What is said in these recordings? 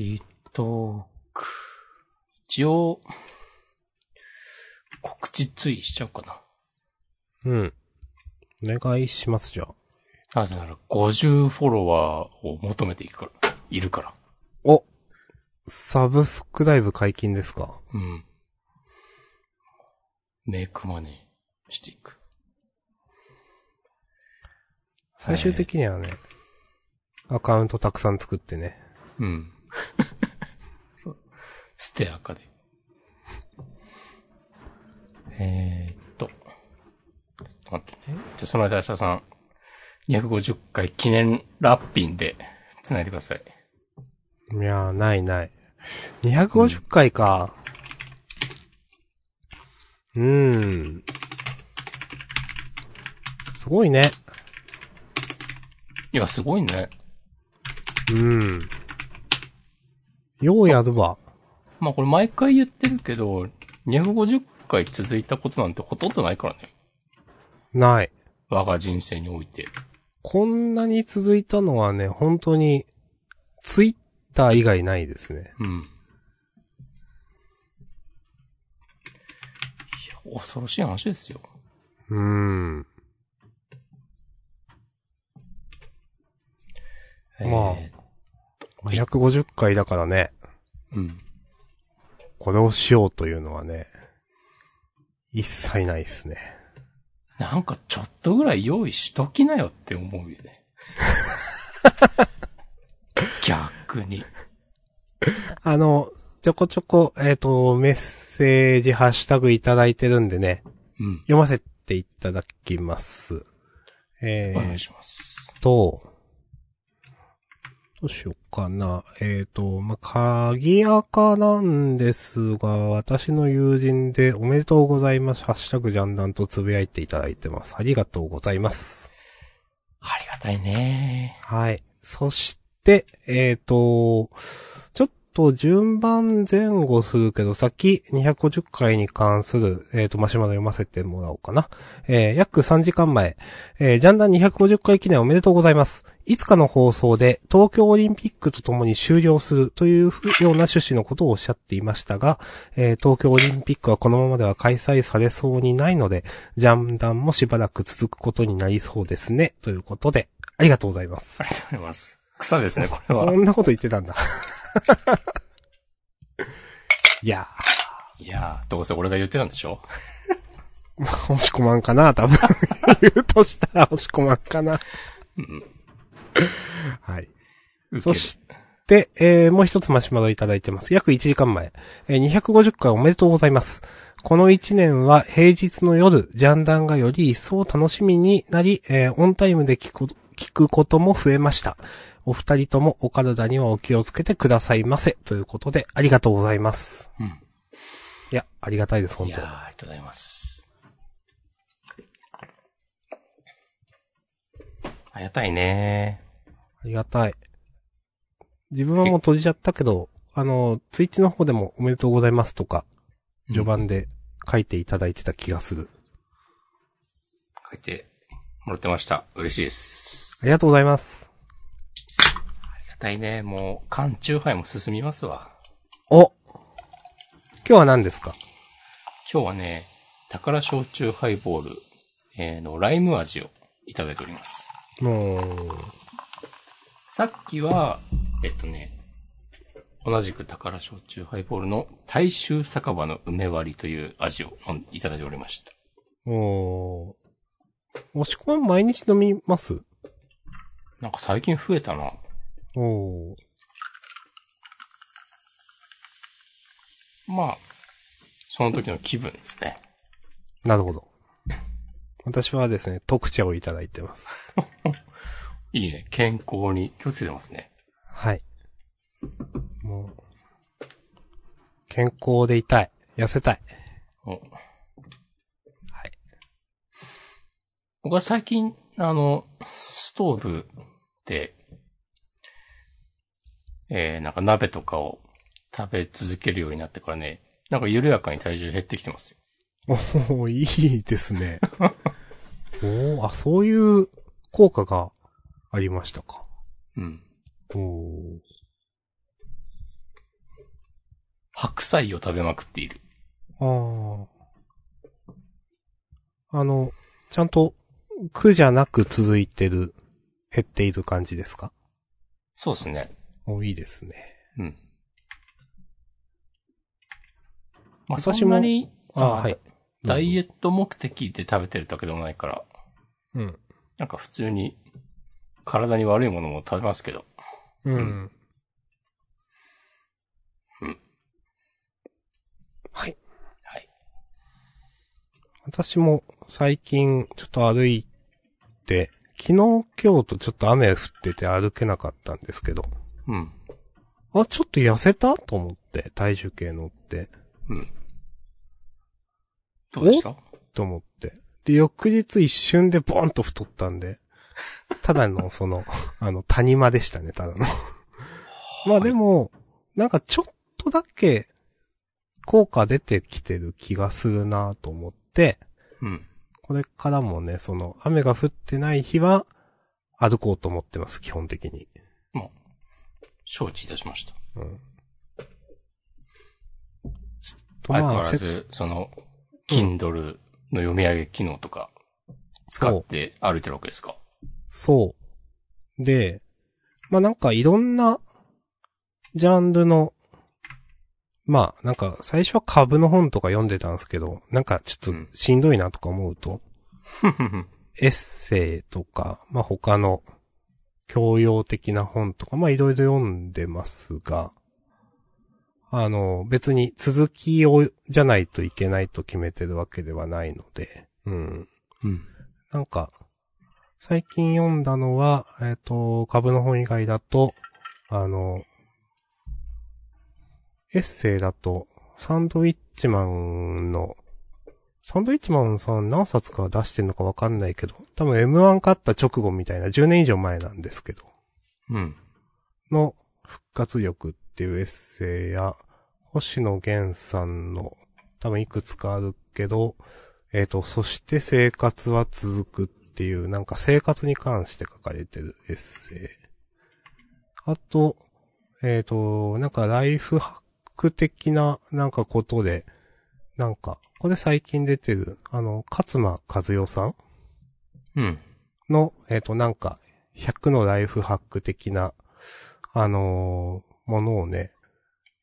リートーク。一応、告知追しちゃおうかな。うん。お願いします、じゃあ。なぜなら50フォロワーを求めていくから、いるから。おサブスクライブ解禁ですか？うん。メイクマネーしていく。最終的にはね、アカウントたくさん作ってね。うん。そうステアカで。えーっと。待ってね。じゃあその間、明日さん、250回記念ラッピンで繋いでください。いやー、ないない。250回か。うーん。すごいね。いや、すごいね。うん。ようやるわ。まあこれ毎回言ってるけど、250回続いたことなんてほとんどないからね。ない。我が人生において。こんなに続いたのはね、本当に、ツイッター以外ないですね。うん。いや、恐ろしい話ですよ。うーん。まあえはい250回だからね、ーうん。これをしようというのはね、一切ないですね。なんかちょっとぐらい用意しときなよって思うよね。逆に。あの、ちょこちょこ、えっ、と、メッセージ、ハッシュタグいただいてるんでね、うん。読ませていただきます。えーお願いします。と、どうしようかな。えっ、と、まあ、鍵垢なんですが、私の友人でおめでとうございます。ハッシュタグジャンダンとつぶやいていただいてます。ありがとうございます。ありがたいね。はい。そして、えっ、と、ちょっと順番前後するけど、先250回に関する、えっ、と、マシュマロ読ませてもらおうかな。えー約3時間前、えージャンダン250回記念おめでとうございます。いつかの放送で東京オリンピックとともに終了するというふような趣旨のことをおっしゃっていましたが、えー東京オリンピックはこのままでは開催されそうにないので、ジャンダンもしばらく続くことになりそうですね。ということで、ありがとうございますあ。りがとうございます。草ですね、これは。そんなこと言ってたんだ。いやいやー、どうせ俺が言ってたんでしょ？ー、押し込まんかな多分。言うとしたら押し込まんかな。うん。はい。そして、えー、もう一つマシュマロいただいてます。約1時間前。えー、250回おめでとうございます。この1年は平日の夜、ジャンダンがより一層楽しみになり、えー、オンタイムで聞くこと聞くことも増えました。お二人ともお体にはお気をつけてくださいませ。ということで、ありがとうございます。うん。いや、ありがたいです、本当いやー、ありがとうございます。ありがたいねありがたい。自分はもう閉じちゃったけど、あの、ツイッチの方でもおめでとうございますとか、序盤で書いていただいてた気がする。書いてもらってました。嬉しいです。ありがとうございます。ありがたいね。もう、缶中杯も進みますわ。お今日は何ですか？今日はね、宝焼酎ハイボール、えーの、ライム味をいただいております。もう、さっきは、えっとね、同じく宝焼酎ハイボールの大衆酒場の梅割りという味をいただいておりました。お押し込まん毎日飲みます？なんか最近増えたな。おーまあ、その時の気分ですね。なるほど。私はですね、特茶をいただいてます。いいね。健康に気をつけてますね。はい。もう、健康でいたい。痩せたい。おはい。僕は最近、あの、ストーブで、えー、なんか鍋とかを食べ続けるようになってからね、なんか緩やかに体重減ってきてますよ。おー、いいですね。おー、あ、そういう効果がありましたか。うん。おー。白菜を食べまくっている。ああ。あの、ちゃんと苦じゃなく続いてる、減っている感じですか？そうですね。お、いいですね。うん。まあ、そんなに、あはい。ダイエット目的で食べてるだけでもないから、うん。なんか普通に体に悪いものも食べますけど。うん。うん。はい。はい。私も最近ちょっと歩いて、昨日今日とちょっと雨降ってて歩けなかったんですけど、うん。あ、ちょっと痩せたと思って、体重計乗って、うん。どうでした？と思って。で、翌日一瞬でボーンと太ったんで、ただのその、あの、谷間でしたね、ただの。まあでも、なんかちょっとだけ、効果出てきてる気がするなと思って、うん。これからもね、その、雨が降ってない日は、歩こうと思ってます、基本的に。もう、承知いたしました。うん。ちょっと相変わらせず、その、Kindle の読み上げ機能とか、使って歩いてるわけですか？そう。で、まあなんかいろんな、ジャンルの、まあなんか最初は株の本とか読んでたんですけど、なんかちょっとしんどいなとか思うと、エッセイとか、まあ他の教養的な本とか、まあいろいろ読んでますが、あの、別に続きを、じゃないといけないと決めてるわけではないので、うん。うん。なんか、最近読んだのは、えっ、と、株の本以外だと、あの、エッセイだと、サンドウィッチマンの、サンドウィッチマンさん何冊か出してんのかわかんないけど、多分 M1 勝った直後みたいな10年以上前なんですけど、うん。の復活力っていうエッセイや、星野源さんの多分いくつかあるけど、えっ、と、そして生活は続くっていう、なんか生活に関して書かれてるエッセイ。あと、えっ、と、なんかライフハック的ななんかことで、なんか、これ最近出てる、あの、勝間和代さん？うん。の、えっ、と、なんか、100のライフハック的な、あのーものをね、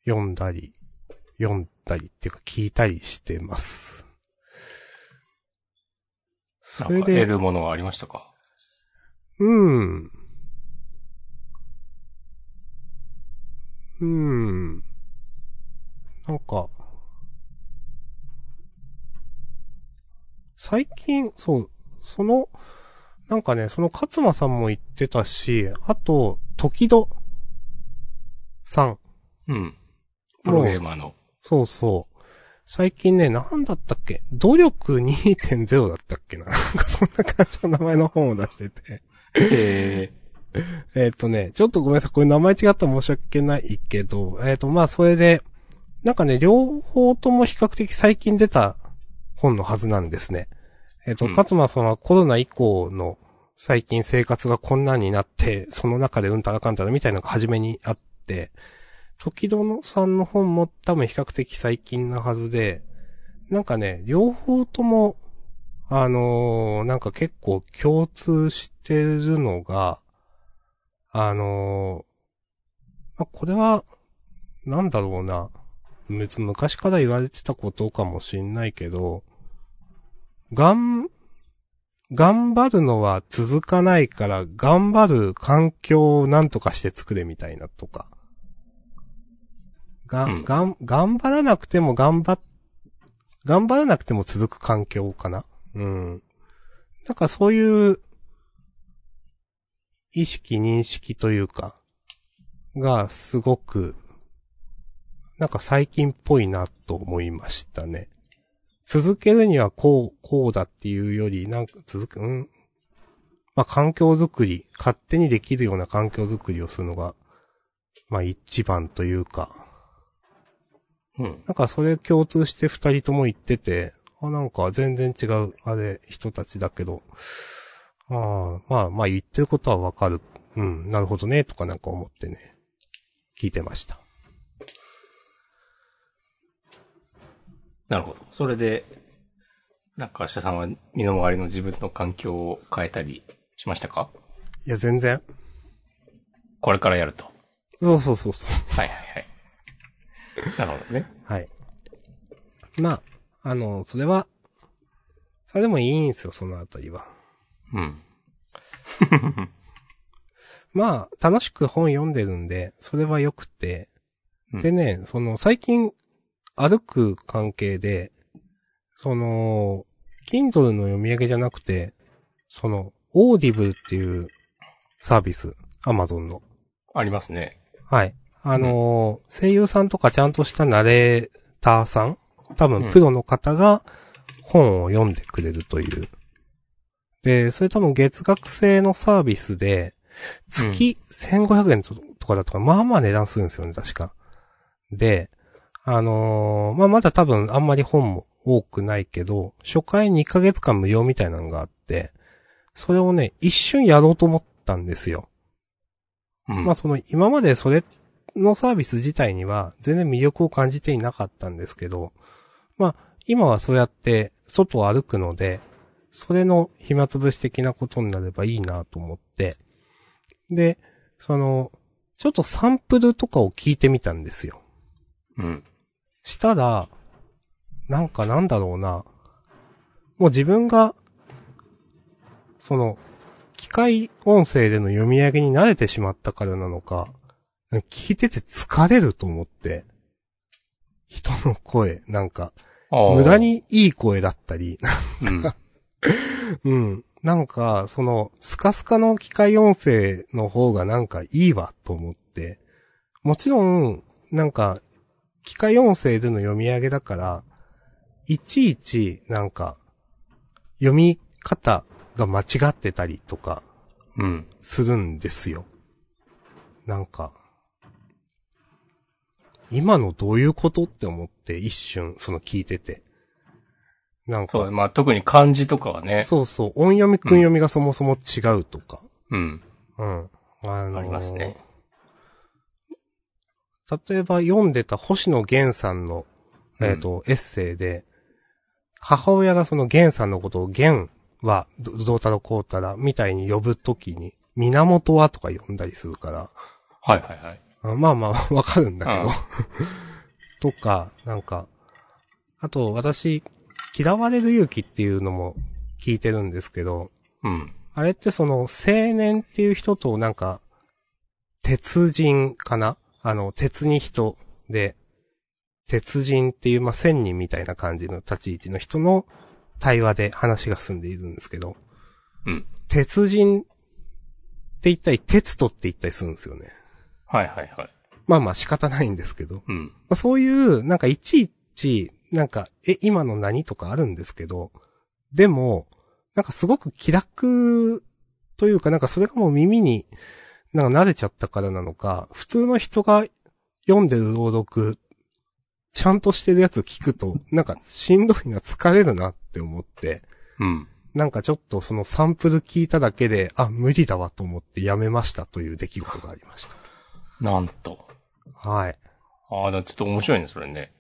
読んだり、読んだりっていうか聞いたりしてます。それで、得るものはありましたか？うん。うん。なんか、最近、そう、その、なんかね、その勝間さんも言ってたし、あと、時戸さん。うん。プロゲーマーの。そうそう。最近ね、なんだったっけ？努力2.0だったっけななんかそんな感じの名前の本を出してて。へえっ、とね、ちょっとごめんなさい。これ名前違ったら申し訳ないけど、えっ、と、まあ、それで、なんかね、両方とも比較的最近出た本のはずなんですね。えっ、と、うん勝間さんはコロナ以降の最近生活がこんなんになって、その中でうんたらかんたらみたいなのが初めにあって、時戸さんの本も多分比較的最近なはずで、なんかね、両方とも、あのーなんか結構共通してるのが、あのーまあ、これは、なんだろうな。別に昔から言われてたことかもしんないけど、がん、頑張るのは続かないから、頑張る環境をなんとかして作れみたいなとか。が、うんがん、頑張らなくても頑張っ、頑張らなくても続く環境かなうん。なんかそういう、意識、認識というか、がすごく、なんか最近っぽいなと思いましたね。続けるにはこう、こうだっていうより、なんか続く、うん？まあ環境づくり、勝手にできるような環境づくりをするのが、まあ一番というか、うん。なんかそれ共通して二人とも言ってて、あ、なんか全然違う、あれ、人たちだけど、ああ、まあまあ言ってることはわかる。うん、なるほどね、とかなんか思ってね、聞いてました。なるほど。それで、なんか、社さんは身の回りの自分の環境を変えたりしましたか？いや、全然。これからやると。そうそうそうそう。はいはいはい。なるほどね。はい。まあ、あの、それは、それでもいいんですよ、そのあたりは。うん。まあ、楽しく本読んでるんで、それは良くて。うんでね、その、最近、歩く関係で、その、Kindle の読み上げじゃなくて、その、Audible っていうサービス、Amazon の。ありますね。はい。あのー声優さんとかちゃんとしたナレーターさん多うん分プロの方が本を読んでくれるという。で、それ多分月額制のサービスで、月1500円とかだとか、まあまあ値段するんですよね、確か。で、あのーまあまだ多分あんまり本も多くないけど、初回2ヶ月間無料みたいなのがあって、それをね、一瞬やろうと思ったんですよ。うん。まあその今までそれのサービス自体には全然魅力を感じていなかったんですけど、まあ今はそうやって外を歩くので、それの暇つぶし的なことになればいいなと思って、で、その、ちょっとサンプルとかを聞いてみたんですよ。うん。したら、なんかなんだろうな。もう自分が、その、機械音声での読み上げに慣れてしまったからなのか、聞いてて疲れると思って、人の声、なんか、無駄。にいい声だったり、うん。うん。なんか、その、スカスカの機械音声の方がなんかいいわと思って、もちろん、なんか、機械音声での読み上げだから、いちいち、なんか、読み方が間違ってたりとか、うん。するんですよ。なんか、今のどういうことって思って一瞬、その聞いてて。なんかそう、、まあ特に漢字とかはね。そうそう、音読み、訓読みがそもそも違うとか。うん。うん。あのーありますね。例えば読んでた星野源さんの、えっ、と、エッセイで、母親がその源さんのことを源はどどうたらこうたらみたいに呼ぶときに、源はとか呼んだりするから、はいはいはい。あまあまあ、わかるんだけどうん。とか、なんか、あと私、嫌われる勇気っていうのも聞いてるんですけど、うん。あれってその、青年っていう人となんか、鉄人かなあの、鉄に人で、鉄人っていう、まあ、千人みたいな感じの立ち位置の人の対話で話が進んでいるんですけど、うん。鉄人って言ったり、鉄とって言ったりするんですよね。はいはいはい。まあまあ仕方ないんですけど、まうん。あ、そういう、なんかいちいち、なんか、え、今の何とかあるんですけど、でも、なんかすごく気楽というか、なんかそれがもう耳に、なんか慣れちゃったからなのか、普通の人が読んでる朗読、ちゃんとしてるやつ聞くと、なんかしんどいな、疲れるなって思って、うん。なんかちょっとそのサンプル聞いただけで、あ、無理だわと思ってやめましたという出来事がありましなんと。た。はい。ああ、だちょっと面白いね、それね。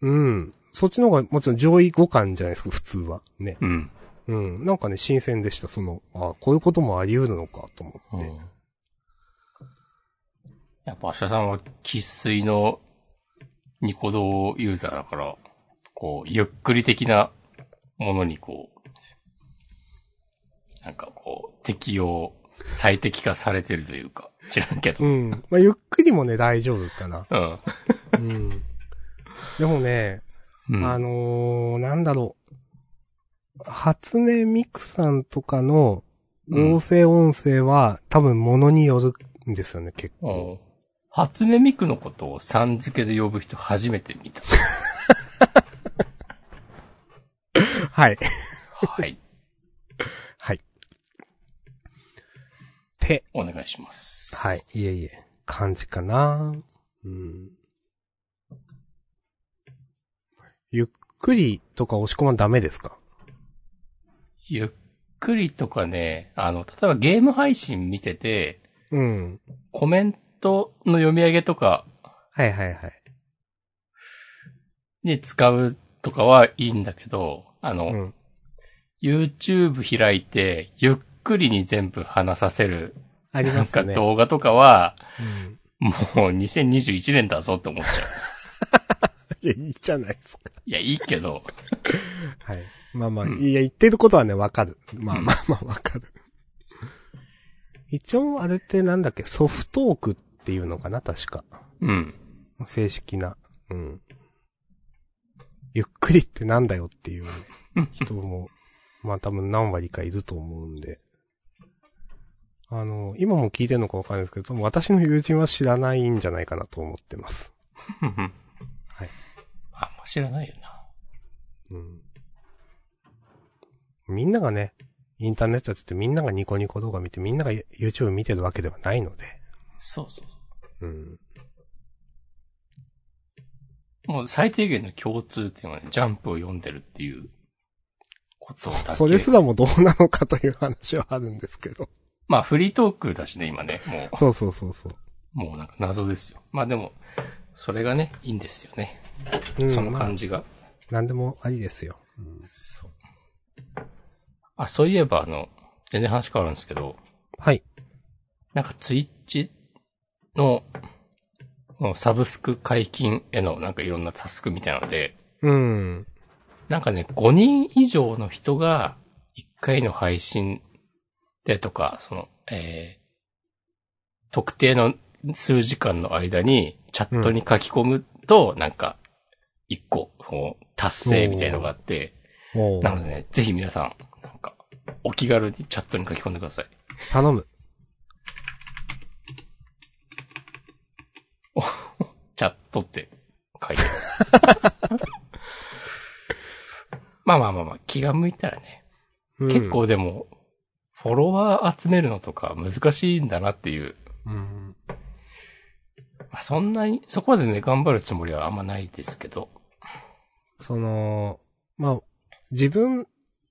うん。そっちの方がもちろん上位互換じゃないですか、普通は。ね。うん。うん。なんかね、新鮮でした。その、あこういうこともあり得るのかと思って。うん。やっぱ、明日さんは喫水のニコ動ユーザーだから、こう、ゆっくり的なものにこう、なんかこう、適用、最適化されてるというか、知らんけど。うん。まあ、ゆっくりもね、大丈夫かな。うん。うん。でもね、うん。あのー、なんだろう。初音ミクさんとかの合成音声は、多分物によるんですよね、結構。うん初音ミクのことをさん付けで呼ぶ人初めて見た。はい。はい。はい。て、お願いします。はい。いえいえ、感じかな。うん。ゆっくりとか押し込まんダメですか？ゆっくりとかね、あの、例えばゲーム配信見てて、うん。コメントの読み上げとかはいはいはい。に使うとかはいいんだけど、あの、うん。YouTube 開いて、ゆっくりに全部話させる、ありなんますね。か動画とかは、うん。もう2021年だぞって思っちゃう。いや、いいじゃないですか。いや、いいけど、はい。まあまあ、うんいや、言ってることはね、わかる。まあうんまあまあ、わかる。一応、あれってなんだっけ、ソフトークっていうのかな、確か。うん。正式な。うん。ゆっくりってなんだよっていう、ね、人も、まあ多分何割かいると思うんで。あの、今も聞いてるのかわかんないですけど、私の友人は知らないんじゃないかなと思ってます。はい。あんま知らないよな。うん。みんながね、インターネットやっててみんながニコニコ動画見てみんなが YouTube 見てるわけではないので。そうそう。うん。もう最低限の共通っていうのはね、ジャンプを読んでるっていうことだけ。それすらもどうなのかという話はあるんですけど。まあフリートークだしね、今ね。もそうそうそうそう。う、もうなんか謎ですよ。まあでも、それがね、いいんですよね。うんそのまあ感じが。なんでもありですよ。そう。あ、そういえばあの、全然話変わるんですけど、はい。なんかツイッチの、サブスク解禁へのなんかいろんなタスクみたいなので、うん。なんかね、5人以上の人が1回の配信でとか、その、えー、特定の数時間の間にチャットに書き込むと、なんか、1個、達成みたいのがあって、おなのでね、ぜひ皆さん、なんか、お気軽にチャットに書き込んでください。頼む。チャットって書いてある。まあまあまあまあ、気が向いたらね、うん結。構でも、フォロワー集めるのとか難しいんだなっていう。うん。まあ、そんなに、そこまでね、頑張るつもりはあんまないですけど。その、まあ、自分、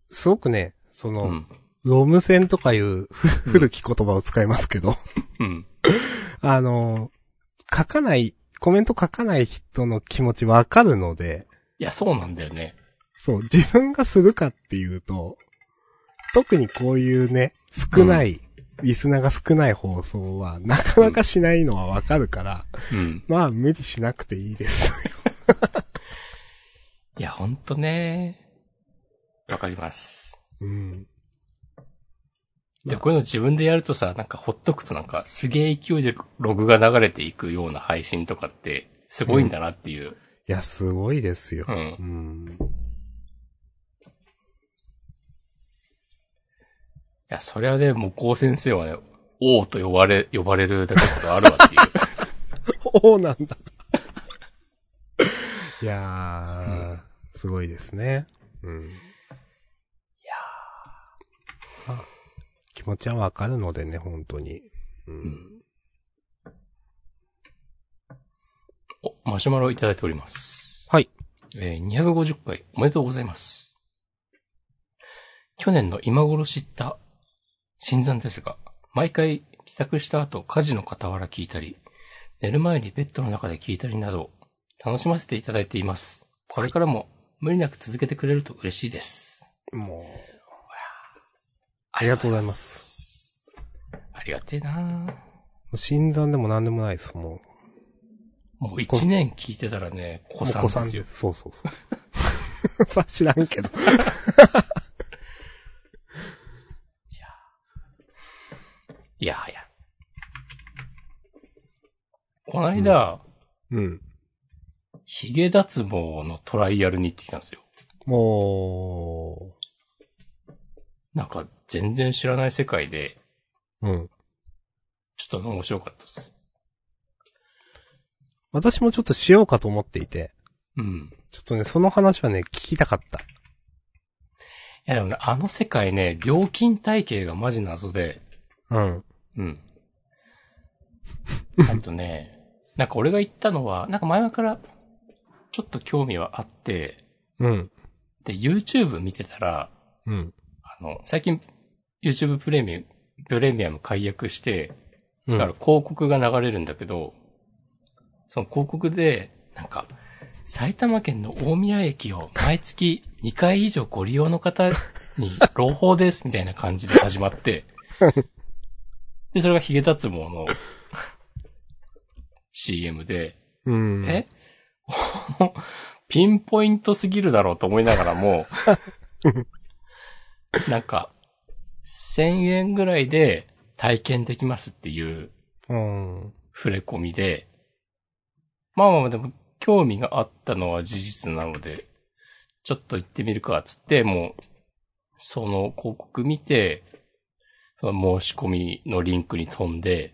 すごくね、その、うん。ロム線とかいうふ古き言葉を使いますけど、うん。あの、書かない、コメント書かない人の気持ちわかるので、いや、そうなんだよね。そう、自分がするかっていうと、特にこういうね、少ない、リスナーが少ない放送は、なかなかしないのはわかるから、うん。まあ無理しなくていいです。いや、ほんとね。わかります。うん。で、こういうの自分でやるとさ、なんかほっとくとなんかすげえ勢いでログが流れていくような配信とかって、すごいんだなっていう。いや、すごいですよ。うん。うん。いや、それはね、もう高先生はね、王と呼ばれ、呼ばれるだけのことあるわっていう。おーなんだ。いやー、すごいですね。うん。いやー。気持ちはわかるのでね、本当に。うん。お、マシュマロいただいております。はい。えー250回おめでとうございます。去年の今頃知った新参ですが、毎回帰宅した後家事の傍ら聞いたり、寝る前にベッドの中で聞いたりなど、楽しませていただいています。これからも無理なく続けてくれると嬉しいです。もう、ありがとうございます。ありがてえなもう診断でも何でもないです、ももう一年聞いてたらね、う。子さんお子ですよ。そうそうそう。さ、知らんけど。いやはや。この間、うん。髭脱毛のトライアルに行ってきたんですよ。もなんか全然知らない世界で、う、うん。ちょっと面白かったです。私もちょっとしようかと思っていて、うん。ちょっとね、その話はね、聞きたかった。いやでもね、あの世界ね、料金体系がマジ謎で、うん。うん。あとね、なんか俺が言ったのは、なんか前々からちょっと興味はあって、うん。で、YouTube 見てたら、うん。あの、最近 YouTube プレミアム、プレミアム解約して、うん。だから広告が流れるんだけど、その広告で、なんか、埼玉県の大宮駅を毎月2回以上ご利用の方に朗報ですみたいな感じで始まって、で、それがヒゲ脱毛の CM で、うん。え？ピンポイントすぎるだろうと思いながらも、なんか、1000円ぐらいで体験できますっていううん。触れ込みで、まあまあまあでも興味があったのは事実なので、ちょっと行ってみるかっつって、もう、その広告見て、その申し込みのリンクに飛んで、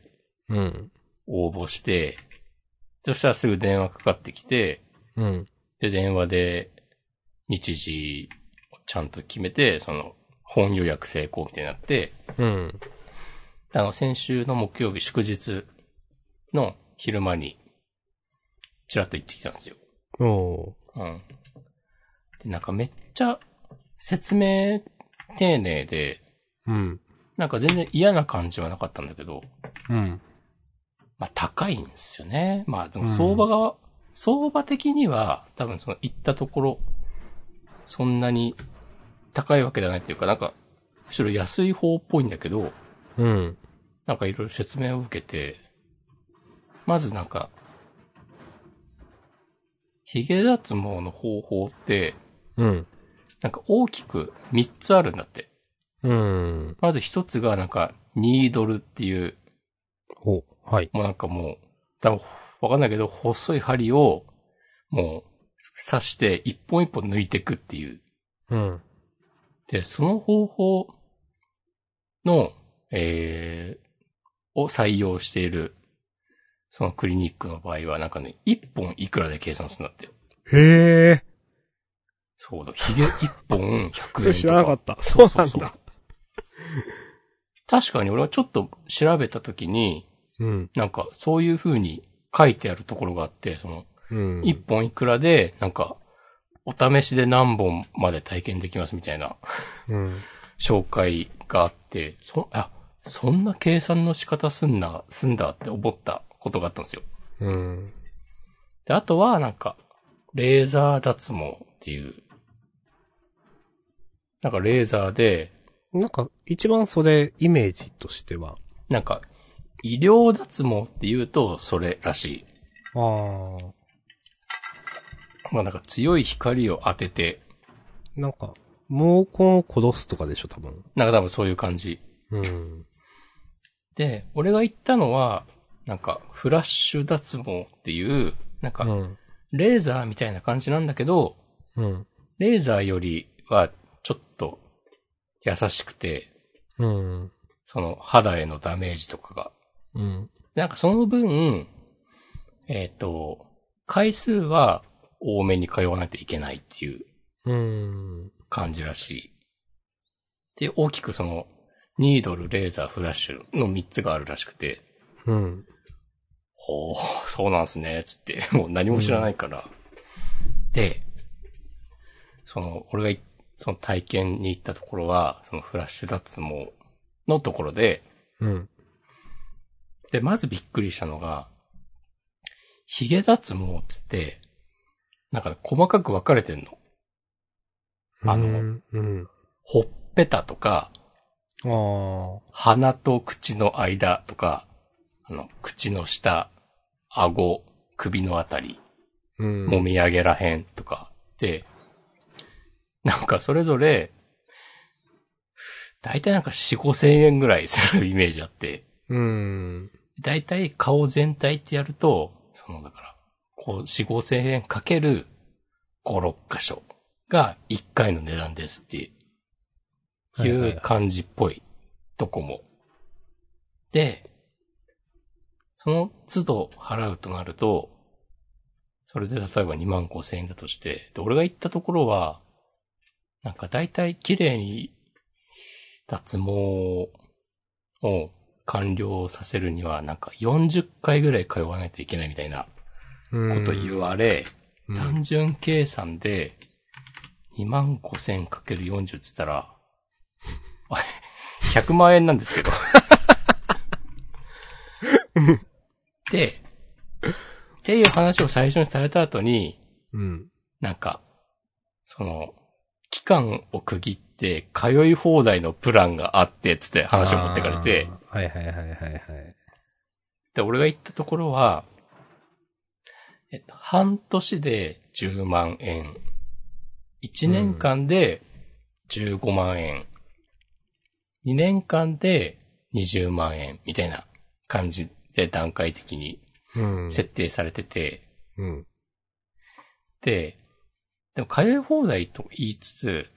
うん。応募して、そしたらすぐ電話かかってきて、うん。で、電話で日時をちゃんと決めて、その本予約成功みたいになって、うん。あの、先週の木曜日祝日の昼間に、ちらっと行ってきたんですよ。おー。うん。で、なんかめっちゃ説明丁寧で、うん。なんか全然嫌な感じはなかったんだけど、うん。まあ高いんですよね。まあでも相場が、相場的には多分その行ったところ、そんなに高いわけではないっていうか、なんか、むしろ安い方っぽいんだけど、うん。なんかいろいろ説明を受けて、まずなんか、髭脱毛の方法って、うん。なんか大きく3つあるんだって。うん。まず1つがなんか、ニードルっていう、お、はい。もうなんかもう、多分わかんないけど、細い針を、もう、刺して一本一本抜いていくっていう。うん。で、その方法の、えー、を採用している、そのクリニックの場合は、なんかね、一本いくらで計算するんだって。へえ。そうだ、髭一本100円とか。それ知らなかった。そそううそうんそうなだ。確かに俺はちょっと調べたときに、うん。なんかそういう風に書いてあるところがあって、その、うん。一本いくらで、なんか、お試しで何本まで体験できますみたいなうん。紹介があって、そ、あ、そんな計算の仕方すんな、すんだって思ったことがあったんですよ。うん。で、あとは、なんか、レーザー脱毛っていう、なんかレーザーで、なんか、一番それ、イメージとしては。なんか、医療脱毛って言うと、それらしい。ああ。まあなんか強い光を当てて、なんか、毛根を殺すとかでしょ、多分。なんか多分そういう感じ。うん。で、俺が言ったのは、なんか、フラッシュ脱毛っていう、なんか、うん。レーザーみたいな感じなんだけど、うん。レーザーよりはちょっと優しくて、うん。その肌へのダメージとかが。うん。なんかその分、えっ、と、回数は多めに通わないといけないっていううん。感じらしい。で、大きくその、ニードル、レーザー、フラッシュの3つがあるらしくて、うん。ほー、そうなんすね、つって、もう何も知らないから。で、その、俺がいその体験に行ったところは、そのフラッシュ脱毛のところで、うん。で、まずびっくりしたのが、髭脱毛っつって、なんかね細かく分かれてんの。あのうん。うん。ほっぺたとか。鼻と口の間とか、あの、口の下、顎、首のあたり、うん。もみあげらへんとかで、なんかそれぞれ、だいたいなんか4、5千円ぐらいするイメージあって、うん。だいたい顔全体ってやると、そのだから、こう4、5千円かける5、6箇所が1回の値段ですっていう感じっぽいとこも。で、その都度払うとなると、それで例えば2万5千円だとして、で、俺が行ったところは、なんか大体綺麗に脱毛を完了させるには、なんか40回ぐらい通わないといけないみたいなこと言われ、うん単純計算で2万5千かける40っつったら、あれ100万円なんですけど。で、っていう話を最初にされた後に、うん。なんか、その、期間を区切って通い放題のプランがあって、つって話を持ってかれて。はいはいはいはいはい。で、俺が行ったところは、えっと、半年で10万円。1年間で15万円。2年間で20万円。みたいな感じで段階的にうん。設定されてて、うん。で、でも通い放題と言いつつ、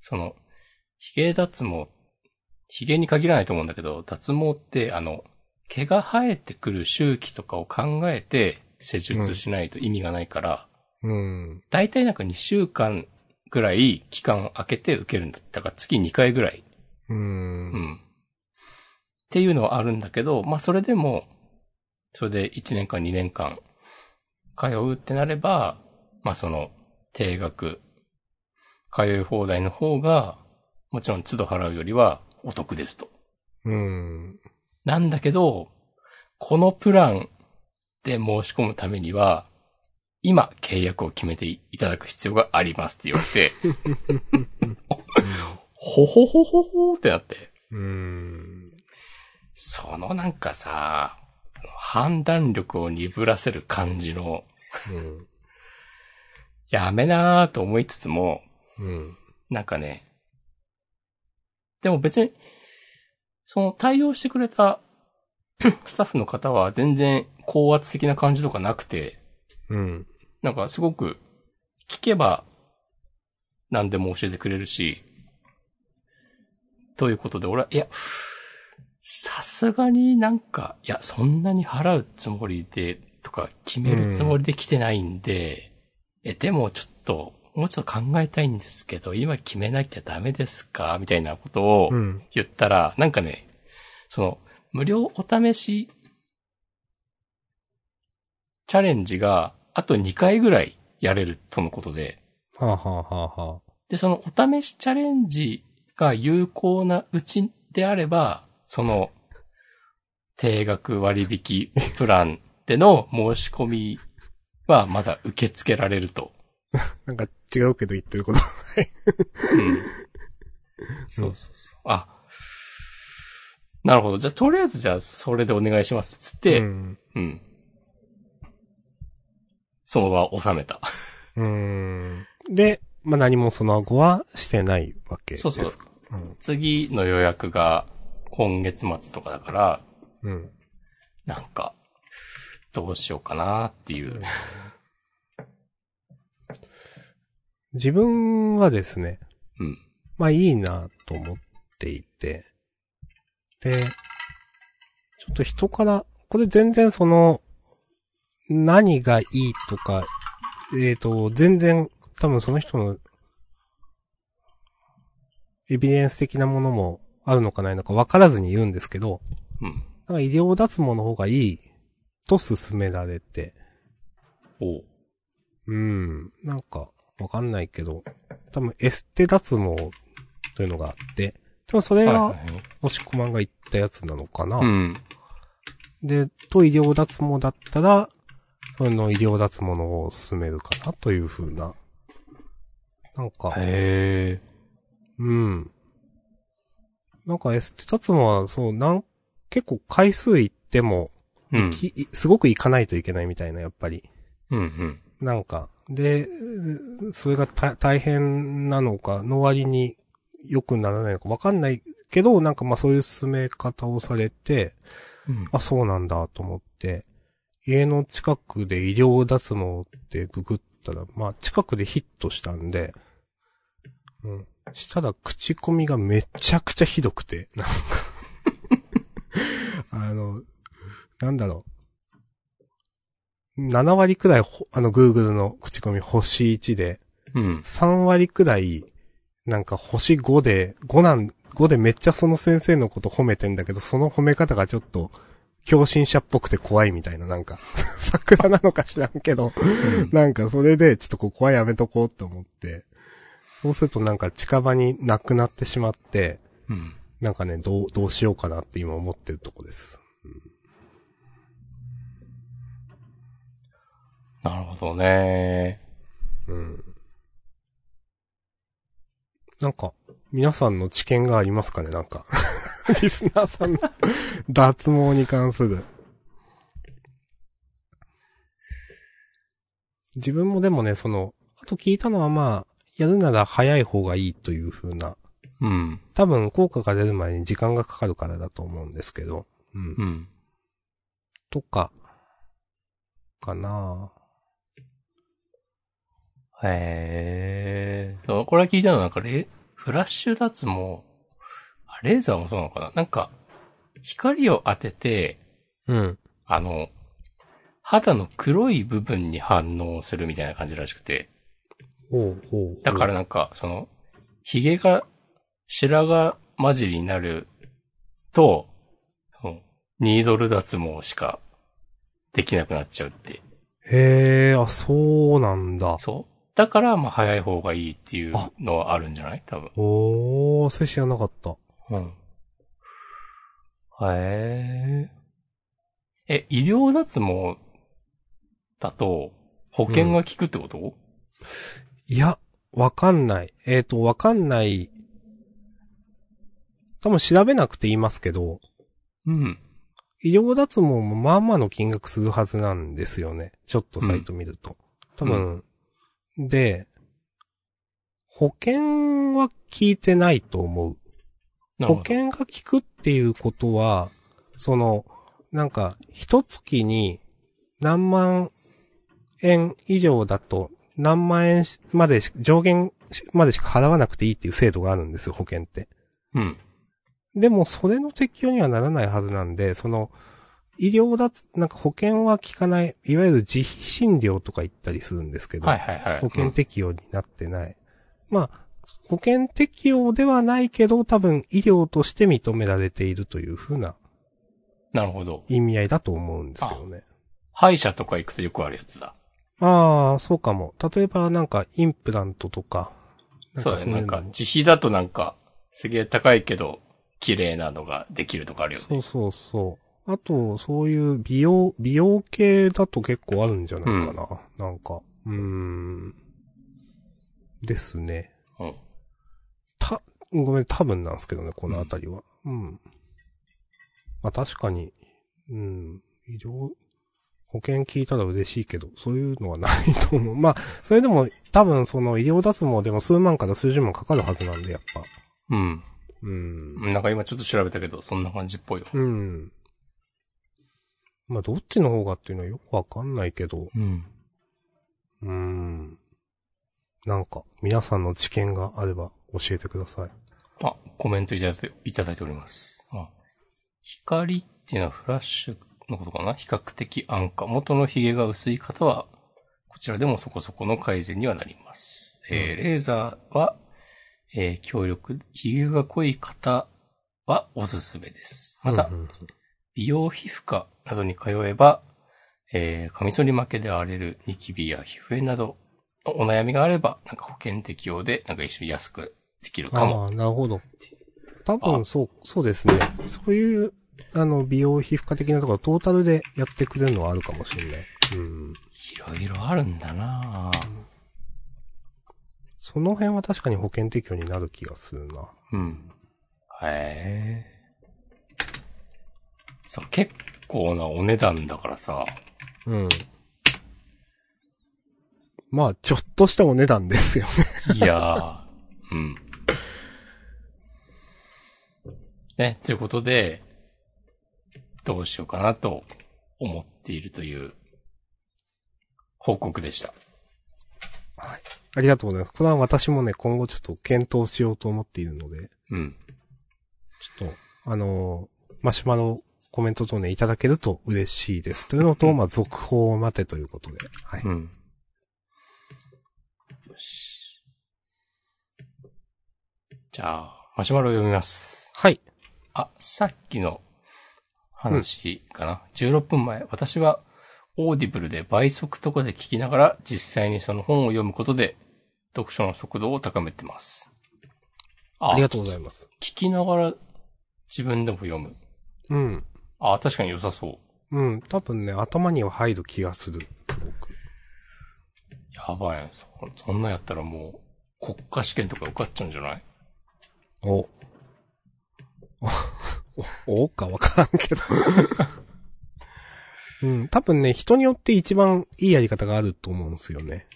その、髭脱毛、髭に限らないと思うんだけど、脱毛って、あの、毛が生えてくる周期とかを考えて施術しないと意味がないから、うん。だいたいなんか2週間ぐらい期間を空けて受けるんだったから月2回ぐらい。う。うんん。っていうのはあるんだけど、まあそれでも、それで1年間2年間通うってなれば、まあその定額、通い放題の方が、もちろん都度払うよりはお得ですと。うん。なんだけど、このプランで申し込むためには、今契約を決めていただく必要がありますって言われて、ほほほほほってなって。うん。そのなんかさ、判断力を鈍らせる感じの、うん。やめなーと思いつつも、うん。なんかね、でも別に、その対応してくれたスタッフの方は全然高圧的な感じとかなくて、うん。なんかすごく聞けば何でも教えてくれるし、ということで俺は、いや、さすがになんか、いや、そんなに払うつもりで、とか決めるつもりで来てないんで、え、でもちょっと、もうちょっと考えたいんですけど、今決めなきゃダメですか？みたいなことをうん。言ったら、なんかね、その、無料お試し、チャレンジが、あと2回ぐらいやれるとのことで、はあ、はあはあはあ、で、そのお試しチャレンジが有効なうちであれば、その、定額割引プランでの申し込みはまだ受け付けられると。なんか違うけど言ってること。うん。そうそうそう。あ、なるほど。じゃあ、とりあえずじゃあ、それでお願いします。つって、うん。うん。その場を収めた。うん。で、まあ、何もその後はしてないわけですか？そうそう。うん。次の予約が今月末とかだから、うん。なんか、どうしようかなっていう。自分はですね、うん。まあいいなと思っていて、で、ちょっと人から、これ全然その、何がいいとか、えっ、と、全然多分その人の、エビデンス的なものもあるのかないのか分からずに言うんですけど、うん。なんか医療脱毛の方がいいと勧められて、おう。うん。なんか、わかんないけど、多分エステ脱毛というのがあって、でもそれが、はいはいはい。押し込まんが言ったやつなのかな、うん。で、と医療脱毛だったら、その医療脱毛を進めるかなという風な。なんか、へえ。うん。なんかエステ脱毛は、そう、なん、結構回数行っても、うん。きすごく行かないといけないみたいな、やっぱり。うんうん。なんか、で、うそれがた大変なのか、の割に良くならないのかわかんないけど、なんかまあそういう進め方をされて、うん。あ、そうなんだと思って、家の近くで医療脱毛ってググったら、まあ近くでヒットしたんで、うん。したら口コミがめちゃくちゃひどくて、なんか あの、なんだろう。7割くらいほ、あの、Google の口コミ星1で、うん。3割くらい、なんか星5で、5なん、5でめっちゃその先生のこと褒めてんだけど、その褒め方がちょっと、狂信者っぽくて怖いみたいな、なんか、桜なのか知らんけど、なんかそれで、ちょっとここはやめとこうって思って、そうするとなんか近場になくなってしまって、うん。なんかね、どう、どうしようかなって今思ってるとこです。なるほどね。うん。なんか、皆さんの知見がありますかねなんか。リスナーさんの 脱毛に関する。自分もでもね、その、あと聞いたのはまあ、やるなら早い方がいいという風な。うん。多分効果が出る前に時間がかかるからだと思うんですけど。うん。うん。とか、かなへえ。そう、これは聞いたのはなんかレ、フラッシュ脱毛、あ、レーザーもそうなのかな？なんか、光を当てて、うん。あの、肌の黒い部分に反応するみたいな感じらしくて。ほうほうほう。だからなんか、その、髭が、白髪混じりになると、ニードル脱毛しかできなくなっちゃうって。へえ、あ、そうなんだ。そう。だから、まあ、早い方がいいっていうのはあるんじゃない？多分。おー、それ知らなかった。うん。へえ。え、医療脱毛だと、保険が効くってこと、いや、わかんない。えっ、と、わかんない。多分調べなくて言いますけど、うん。医療脱毛もまあまあの金額するはずなんですよね。ちょっとサイト見ると。多分、で、保険は効いてないと思う。保。険が効くっていうことは、その、なんか、一月に何万円以上だと、何万円までし、上限までしか払わなくていいっていう制度があるんですよ、保険って。うん。でも、それの適用にはならないはずなんで、その、医療だ、なんか保険は効かない、いわゆる自費診療とか言ったりするんですけど、はいはいはい。保険適用になってない。まあ、保険適用ではないけど、多分医療として認められているというふうなうんなるほど。意味合いだと思うんですけどね。歯医者とか行くとよくあるやつだ。ああ、そうかも。例えばなんかインプラントとか。そうだね。なんか、自費だとなんか、すげえ高いけど、綺麗なのができるとかあるよね。そうそうそう。あと、そういう美容、美容系だと結構あるんじゃないかな。なんか、うーん。ですね。うん。た、ごめん、多分なんですけどね、このあたりは。うん。まあ確かに、うん、医療、保険聞いたら嬉しいけど、そういうのはないと思う。まあ、それでも、多分その医療脱毛でも数万から数十万かかるはずなんで、やっぱ。うん。うん。なんか今ちょっと調べたけど、そんな感じっぽいよ。うん。まあ、どっちの方がっていうのはよくわかんないけど、うん。うーん。なんか、皆さんの知見があれば教えてください。あ、コメントいただいていただいております。あ光っていうのはフラッシュのことかな？比較的安価。元の髭が薄い方は、こちらでもそこそこの改善にはなります。えーレーザーは、えー強力、髭が濃い方はおすすめです。またう、んうん美容皮膚科などに通えば、えーカミソリ負けで荒れるニキビや皮膚炎などのお悩みがあれば、なんか保険適用で、なんか一緒に安くできるかも。ああ、なるほど。多分、そう、そうですね。そういう、あの、美容皮膚科的なところ、トータルでやってくれるのはあるかもしれない。うん。いろいろあるんだなぁその辺は確かに保険適用になる気がするな。うん。へえ。さ、結構なお値段だからさ、うん。まあ、ちょっとしたお値段ですよね。いやー、うん。ね、ということで、どうしようかなと思っているという報告でした。ありがとうございます。これは私もね、今後ちょっと検討しようと思っているので、うん。ちょっと、あのーマシュマロコメント等ね、いただけると嬉しいです。というのと、まあ、続報を待てということで。はい。うん。よし。じゃあ、マシュマロ読みます。はい。あ、さっきの話かな。16分前、私はオーディブルで倍速とかで聞きながら実際にその本を読むことで読書の速度を高めてます。あありがとうございます。聞きながら自分でも読む。うん。あ、確かに良さそう。うん。多分ね、頭には入る気がする。すごく。いややばいね。そそんなんやったらもう、国家試験とか受かっちゃうんじゃない？お。お、おかわからんけど。うん、多分ね、人によって一番いいやり方があると思うんですよね。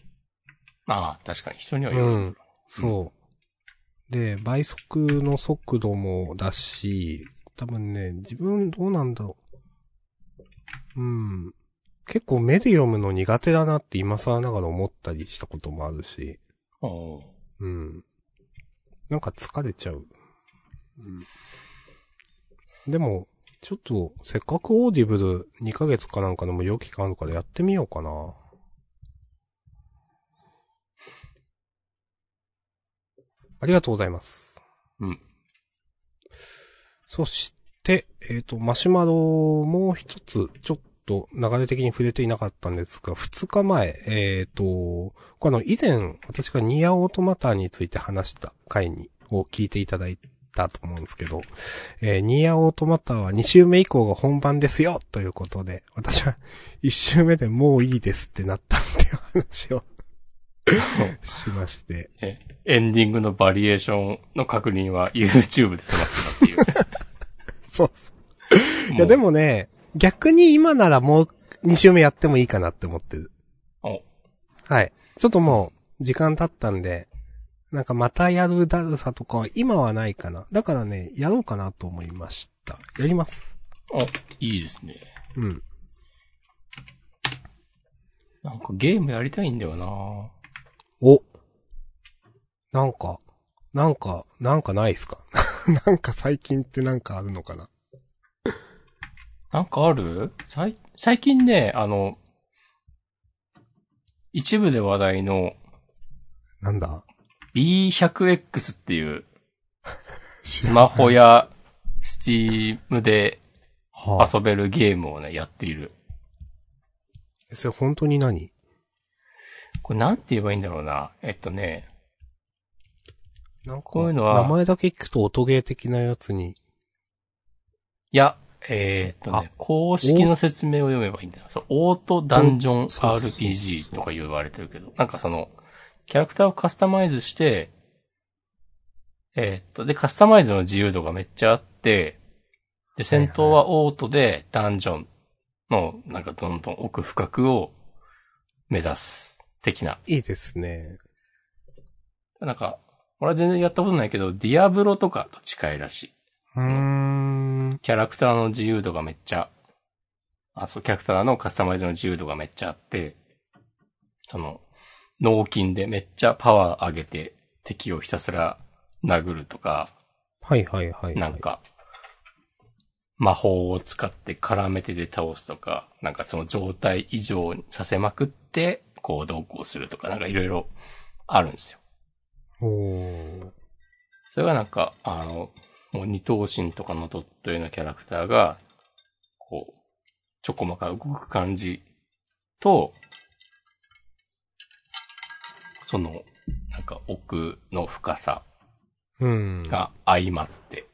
ああ、確かに人にはうよる。ん。そう。で、倍速の速度もだし、多分ね、自分どうなんだろう。うん。結構メディオムの苦手だなって今更ながら思ったりしたこともあるし。おううん。なんか疲れちゃう。うん。でも、ちょっと、せっかくオーディブル2ヶ月かなんかの無料期間あるからやってみようかな。ありがとうございます。うん。そして、えっ、と、マシュマロもう一つ、ちょっと流れ的に触れていなかったんですが、二日前、えっ、と、この以前、私がニーアオートマタについて話した回に、を聞いていただいたと思うんですけど、えーニアオートマターは2週目以降が本番ですよということで、私は1週目でもういいですってなったっていう話を しまして、え、エンディングのバリエーションの確認は YouTube で済ませたっていう。そうそう。いやでもね、逆に今ならもう2週目やってもいいかなって思ってる。お、はい。ちょっともう、時間経ったんで、なんかまたやるだるさとかは今はないかな。だからね、やろうかなと思いました。やります。お、いいですね。うん。なんかゲームやりたいんだよなお。なんか、なんか、なんかないっすか？なんか最近ってなんかあるのかな？なんかある？最、最近ね、あの、一部で話題のなんだ？B100X っていう、スマホやスティームではあ、遊べるゲームをね、やっている。それ本当に何？これなんて言えばいいんだろうな。えっとね、なんか、こういうのは名前だけ聞くと音ゲー的なやつに。いや、えーっとね、公式の説明を読めばいいんだよ。そう、オートダンジョン RPG とか言われてるけど、なんかその、キャラクターをカスタマイズして、えーっと、で、カスタマイズの自由度がめっちゃあって、で、戦闘はオートでダンジョンの、なんかどんどん奥深くを目指す、的な。いいですね。なんか、俺は全然やったことないけど、ディアブロとかと近いらしい。うーん。キャラクターの自由度がめっちゃ、あ、そう、キャラクターのカスタマイズの自由度がめっちゃあって、その、脳筋でめっちゃパワー上げて敵をひたすら殴るとか、はいはいはい、はい。なんか、魔法を使って絡めてで倒すとか、なんかその状態以上にさせまくって、こう、どうこうするとか、なんかいろいろあるんですよ。おー。それがなんか、あの、もう二頭身とかのドット絵のキャラクターが、こう、ちょこまか動く感じと、その、なんか奥の深さうん。が相まって、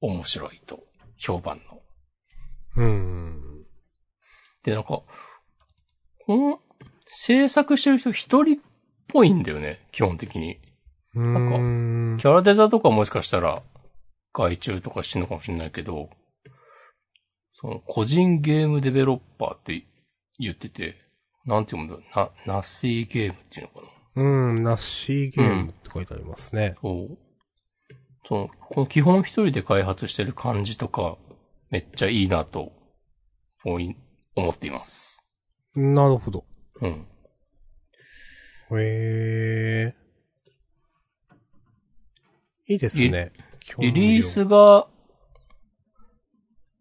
面白いと評判の。うん。で、なんか、この制作してる人一人っぽいんだよね、基本的に。なんかんキャラデザとかもしかしたら外注とかしてんのかもしれないけど、その個人ゲームデベロッパーって言ってて、なんて読むんだろうな、ナッシーゲームっていうのかなうん、ナッシーゲームって書いてありますね。そう。その、この基本一人で開発してる感じとか、めっちゃいいなと、思い思っています。なるほど。うん。へえ。いいですね。リリースが、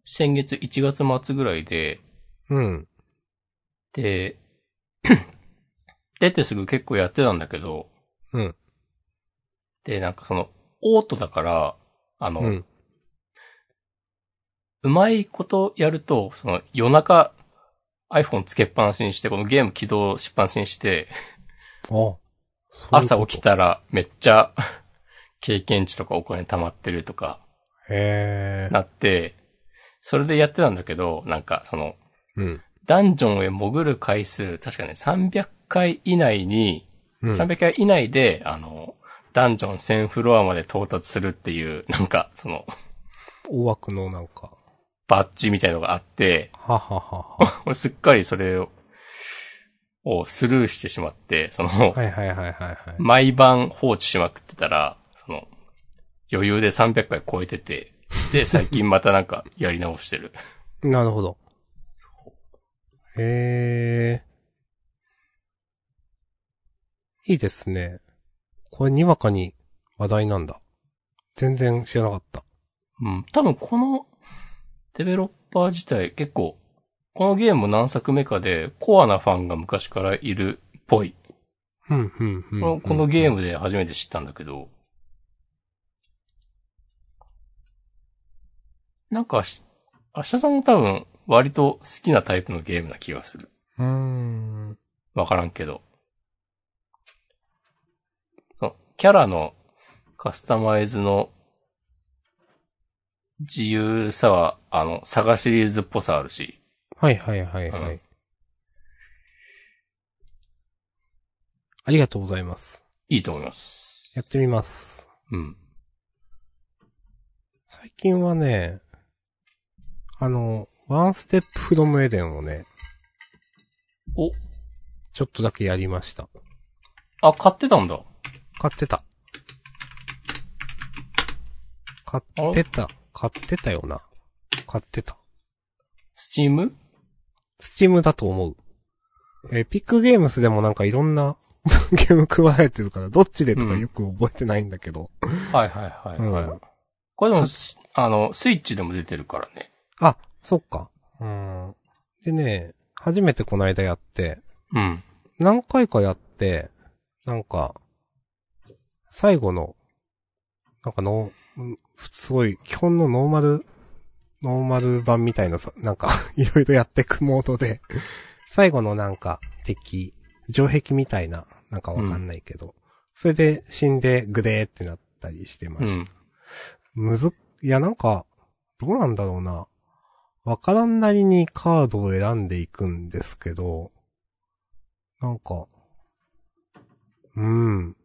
先月1月末ぐらいで、うん。で、出てすぐ結構やってたんだけど、うん。で、なんかその、オートだから、あの、う。うんまいことやると、その夜中 iPhone つけっぱなしにして、このゲーム起動しっぱなしにして、朝起き。たらめっちゃ 経験値とかお金貯まってるとか。なって、それでやってたんだけど、なんかその、うん。ダンジョンへ潜る回数、確かね、300回以内に、うん。300回以内で、あの、ダンジョン1000フロアまで到達するっていう、なんか、その、大枠のなんか、バッジみたいのがあって、はははは。俺すっかりそれを、をスルーしてしまって、その、はいはいはいはいはい。毎晩放置しまくってたら、その、余裕で300回超えてて、で、最近またなんかやり直してる。なるほど。へえ。いいですね。これにわかに話題なんだ。全然知らなかった。うん。多分この、デベロッパー自体結構、このゲーム何作目かで、コアなファンが昔からいるっぽい。うん、うん、うん。このこのゲーム。ムで初めて知ったんだけど、なんかし、明日さんも多分割と好きなタイプのゲームな気がする。うーん。わからんけど。キャラのカスタマイズの自由さは、あの、サガシリーズっぽさあるし、はいはいはいはうんい。ありがとうございます。いいと思います。やってみます。うん。最近はね、あの、ワンステップフロムエデンをね、お、ちょっとだけやりました。あ、買ってたんだ。買ってた。買ってた。買ってたよな。買ってた。スチームスチームだと思う。えーピックゲームスでもなんかいろんな ゲーム配られてるから、どっちでとかよく覚えてないんだけど。はいはいはい、はいうんこれでも、すあの、スイッチでも出てるからね。あ、そっか。うん。でね、初めてこの間やって、うん。何回かやって、なんか、最後の、なんかの、うんすごい、基本のノーマル、ノーマル版みたいなさ、なんか、いろいろやっていくモードで、最後のなんか、敵、城壁みたいな、なんかわかんないけど、それで死んでグデーってなったりしてました。うん。むず、いやなんか、どうなんだろうな。わからんなりにカードを選んでいくんですけど、なんか、うん。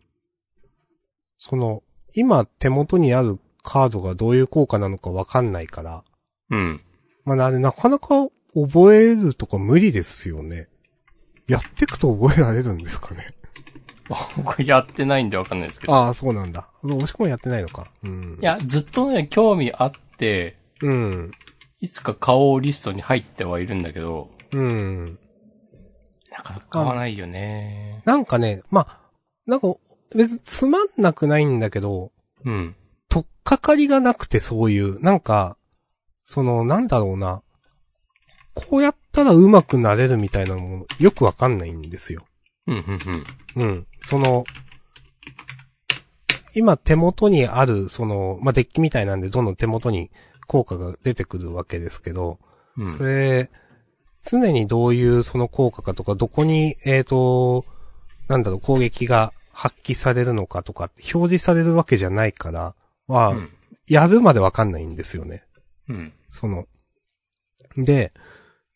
その、今手元にあるカードがどういう効果なのかわかんないから、うん。まあ、あれなかなか覚えるとか無理ですよね。やってくと覚えられるんですかね。僕やってないんでわかんないですけど。ああ、そうなんだ。押し込みやってないのか。うん。いや、ずっとね、興味あって、うん。いつか買おうリストに入ってはいるんだけど、うん。なかなか買わないよね。なんかね、まあ、なんか、別につまんなくないんだけど、うん。とっかかりがなくてそういう、なんか、その、なんだろうな。こうやったら上手くなれるみたいなのもよくわかんないんですよ。うん、うん、うん。うん。その、今手元にある、その、まあ、デッキみたいなんでどんどん手元に効果が出てくるわけですけど、うん。それ、常にどういうその効果かとか、どこに、えっ、と、なんだろう、攻撃が発揮されるのかとか、表示されるわけじゃないから、は、うん。やるまでわかんないんですよね。うん。その。で、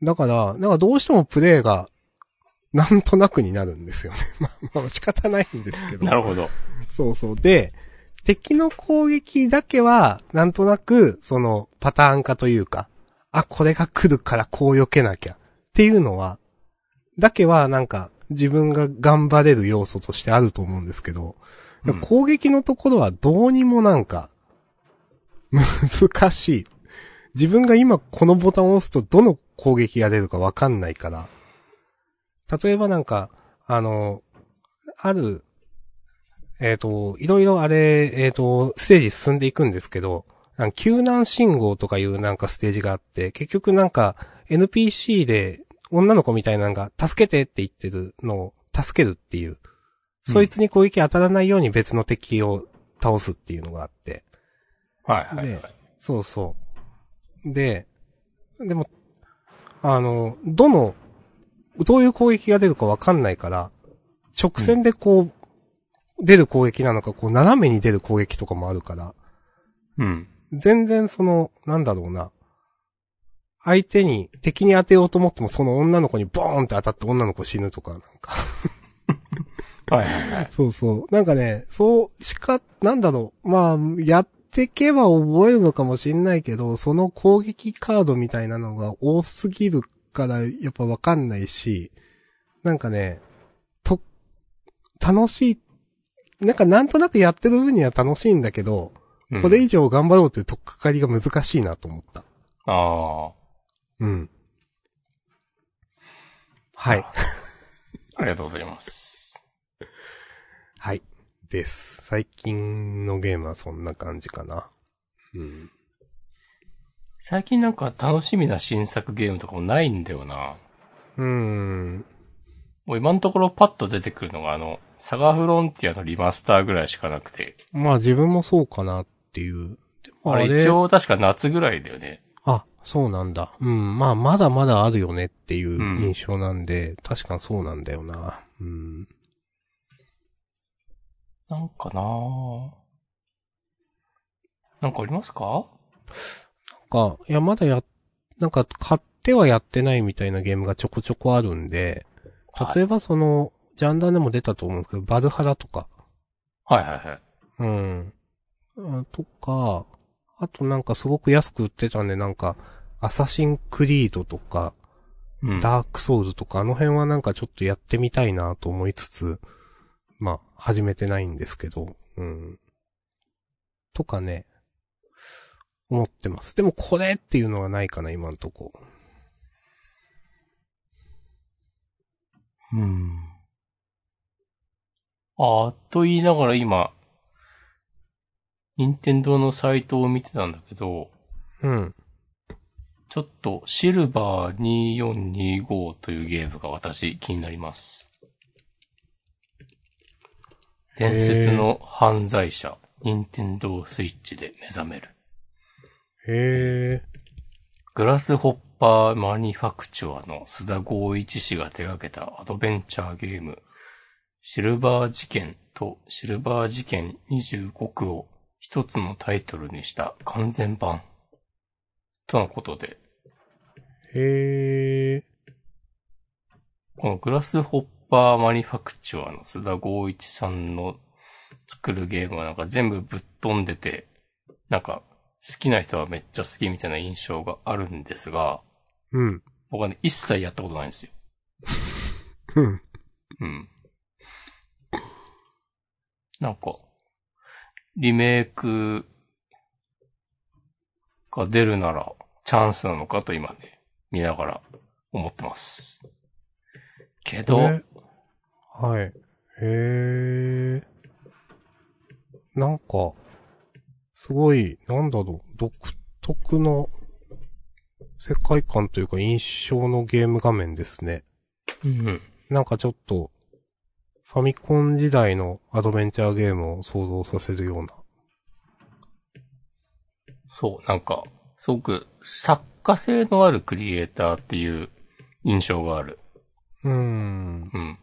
だから、なんかどうしてもプレイが、なんとなくになるんですよね。まあ、まあ仕方ないんですけど。なるほど。そうそう。で、敵の攻撃だけは、なんとなく、その、パターン化というか、あ、これが来るからこう避けなきゃ。っていうのは、だけはなんか、自分が頑張れる要素としてあると思うんですけど、うん攻撃のところはどうにもなんか、難しい。自分が今このボタンを押すとどの攻撃が出るかわかんないから。例えばなんか、あの、ある、えっ、と、いろいろあれ、えっ、と、ステージ進んでいくんですけど、救難信号とかいうなんかステージがあって、結局なんか NPC で女の子みたいなのが助けてって言ってるのを助けるっていう、そいつに攻撃当たらないように別の敵を倒すっていうのがあって、はいはい、ではい。そうそう。で、でも、あの、どの、どういう攻撃が出るかわかんないから、直線でこう、出る攻撃なのか、こう、斜めに出る攻撃とかもあるから、うん。全然その、なんだろうな。相手に、敵に当てようと思ってもその女の子にボーンって当たって女の子死ぬとか、なんか。はいはいはい。そうそう。なんかね、そうしか、なんだろう。まあ、やってけば覚えるのかもしんないけど、その攻撃カードみたいなのが多すぎるから、やっぱわかんないし、なんかね、と、楽しい、なんかなんとなくやってる分には楽しいんだけど、うんこれ以上頑張ろうというとっかかりが難しいなと思った。ああ。うん。はい。ありがとうございます。はい。です。最近のゲームはそんな感じかな。うん。最近なんか楽しみな新作ゲームとかもないんだよな。うーん。もう今のところパッと出てくるのがあの、サガフロンティアのリマスターぐらいしかなくて。まあ自分もそうかなっていう。でもあれ一応確か夏ぐらいだよね。あ、そうなんだ。うん。まあまだまだあるよねっていううん印象なんで、確かにそうなんだよな。うん。なんかなぁなんかありますか？なんか、いやまだや、なんか買ってはやってないみたいなゲームがちょこちょこあるんで、はい例えばその、ジャンダンでも出たと思うんですけど、バルハラとか、はいはいはい。うん。うんとか、あとなんかすごく安く売ってたんで、なんか、アサシンクリードとか、うん。ダークソウルとか、あの辺はなんかちょっとやってみたいなと思いつつ、まあ、始めてないんですけど、うん。とかね、思ってます。でもこれっていうのはないかな、今んとこ。うん。あーと言いながら今、任天堂のサイトを見てたんだけど、うん。ちょっとシルバー2425というゲームが私気になります。伝説の犯罪者、任天堂スイッチで目覚める。へえ。グラスホッパーマニファクチュアの須田剛一氏が手掛けたアドベンチャーゲーム、シルバー事件とシルバー事件25区を一つのタイトルにした完全版。とのことで、へえ。このグラスホッパーマニファクチュアの須田剛一さんの作るゲームはなんか全部ぶっ飛んでて、なんか好きな人はめっちゃ好きみたいな印象があるんですが、うん。僕はね、一切やったことないんですよ。うん。うん。なんか、リメイクが出るならチャンスなのかと今ね、見ながら思ってます。けど、ねはい。へえ。なんか、すごい、なんだろう、独特の世界観というか印象のゲーム画面ですね。うん。なんかちょっと、ファミコン時代のアドベンチャーゲームを想像させるような。そう、なんか、すごく作家性のあるクリエイターっていう印象がある。うーん。うん。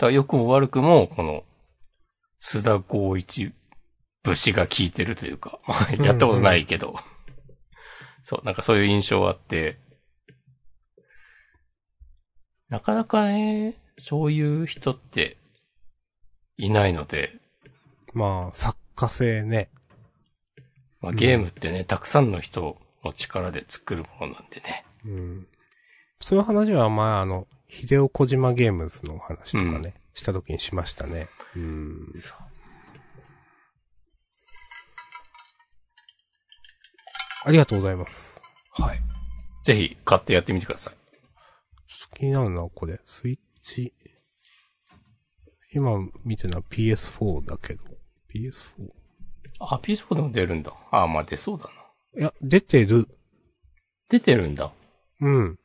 だから良くも悪くも、この、須田光一節が効いてるというか、まあ、やったことないけど、そう、なんかそういう印象があって、なかなかね、そういう人っていないので、まあ、作家性ね。まあ、ゲームってね、たくさんの人の力で作るものなんでね。うん。そういう話は、まあ、あの、秀夫小島ゲームズの話とかね、した時にしましたね。うん。ありがとうございます。はい。ぜひ買ってやってみてください。ちょっと気になるな、これ。スイッチ。今見てるのは PS4 だけど。PS4? あ、PS4 でも出るんだ。あ、まあ出そうだな。いや、出てる。出てるんだ。うん。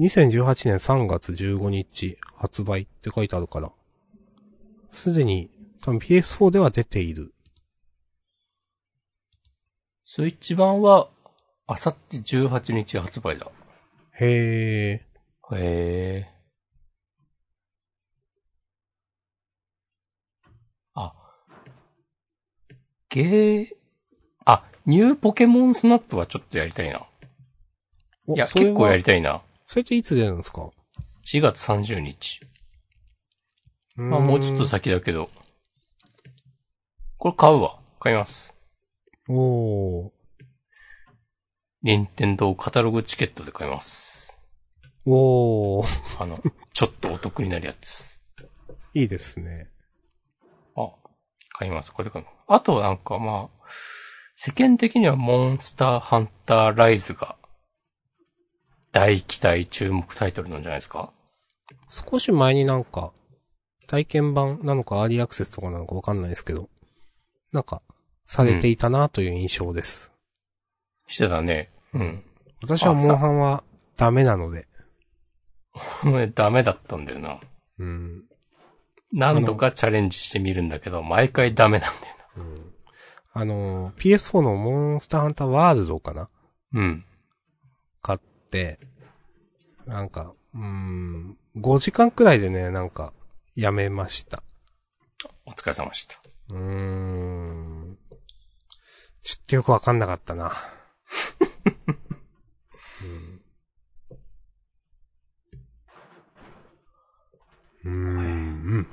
2018年3月15日発売って書いてあるから。すでに、多分 PS4 では出ている。スイッチ版は、あさって18日発売だ。へー。へえ。あ。ゲー、あ、ニューポケモンスナップはちょっとやりたいな。おいや、結構やりたいな。それっていつ出るんですか？4月30日。まあ、んもうちょっと先だけど。これ買うわ。買います。おー。任天堂カタログチケットで買います。おー。あの、ちょっとお得になるやつ。いいですね。あ、買います。これで買います。あとなんかまあ、世間的にはモンスターハンターライズが大期待注目タイトルなんじゃないですか？少し前になんか、体験版なのかアーリーアクセスとかなのかわかんないですけど、なんか、されていたなという印象です。してたね。うん。私はモンハンはダメなので。ダメだったんだよな。うん。何度かチャレンジしてみるんだけど、毎回ダメなんだよあのー、PS4 のモンスターハンターワールドかなな？うん。なんか、うーん、5時間くらいでね、なんか、やめました。お疲れ様でした。うーん。ちょっとよくわかんなかったな。うん。うーん。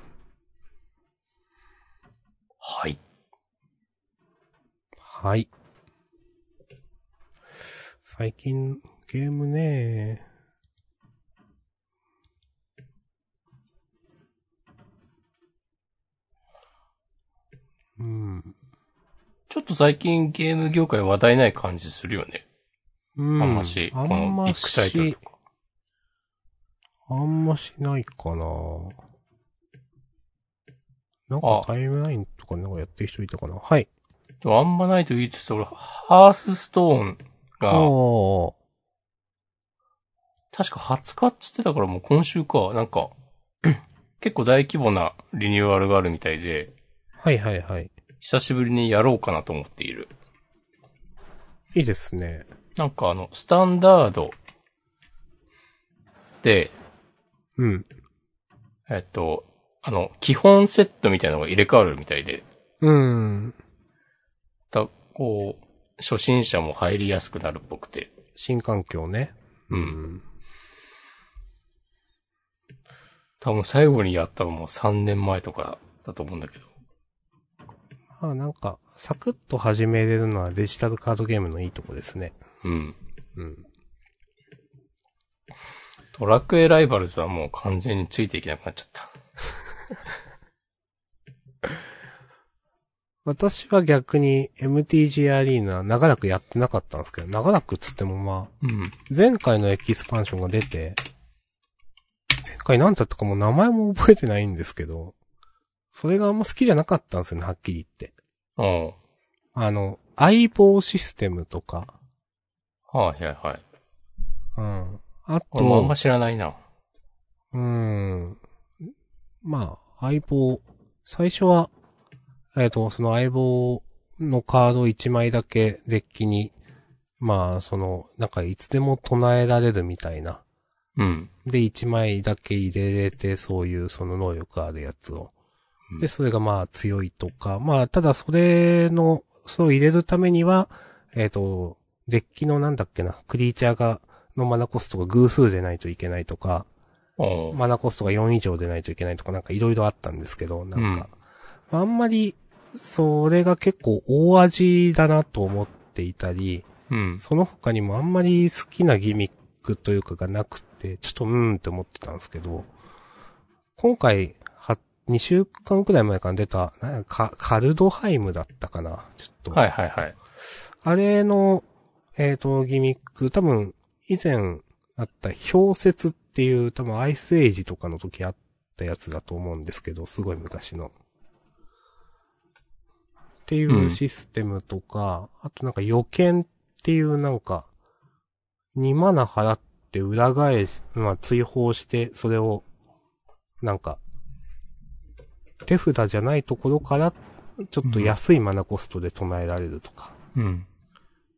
はい。はい。最近、ゲームねうん。ちょっと最近ゲーム業界話題ない感じするよね。うん。あんまし、このビッグタイトルしと、か。あんましないかななんあかタイムラインとかなんかやってる人いたかなはい。でもあんまないと言いつつ、俺、ハースストーンが。確か20日っつってたからもう今週か、なんか、結構大規模なリニューアルがあるみたいで、はいはいはい。久しぶりにやろうかなと思っている。いいですね。なんかあの、スタンダードで、うん。えっと、あの、基本セットみたいなのが入れ替わるみたいで、うん。たこう、初心者も入りやすくなるっぽくて。新環境ね。うん。多分最後にやったのも3年前とかだと思うんだけど。まあなんか、サクッと始めれるのはデジタルカードゲームのいいとこですね。うん。うん。ドラクエライバルズはもう完全についていけなくなっちゃった。私は逆に MTG アリーナ長らくやってなかったんですけど、長らくっつってもまあ、うん。前回のエキスパンションが出て、前回何だったかもう名前も覚えてないんですけど、それがあんま好きじゃなかったんですよね、はっきり言って。うん。あの、相棒システムとか、はいはいはい。うん。あと俺もあんま、知らないな。うーん。まあ、相棒、最初は、えっ、と、その相棒のカード1枚だけデッキに、まあ、その、なんかいつでも唱えられるみたいな。うん。で、1枚だけ入れれて、そういうその能力あるやつを。で、それがまあ強いとか、まあ、ただそれの、それを入れるためには、えっ、と、デッキのなんだっけな、クリーチャーが、のマナコストが偶数でないといけないとか、うん。マナコストが4以上でないといけないとかなんかいろいろあったんですけど、なんか、あんまり、それが結構大味だなと思っていたり、うん。その他にもあんまり好きなギミックというかがなくて、ちょっとうーんって思ってたんですけど、今回、は、2週間くらい前から出た、なんかカルドハイムだったかなちょっと。はいはいはい。あれの、えっ、と、ギミック、多分、以前あった氷雪っていう、多分アイスエイジとかの時あったやつだと思うんですけど、すごい昔の。っていうシステムとか、あとなんか予見っていうなんか、2マナ払って裏返し、まあ追放して、それを、なんか、手札じゃないところから、ちょっと安いマナコストで唱えられるとか。うん。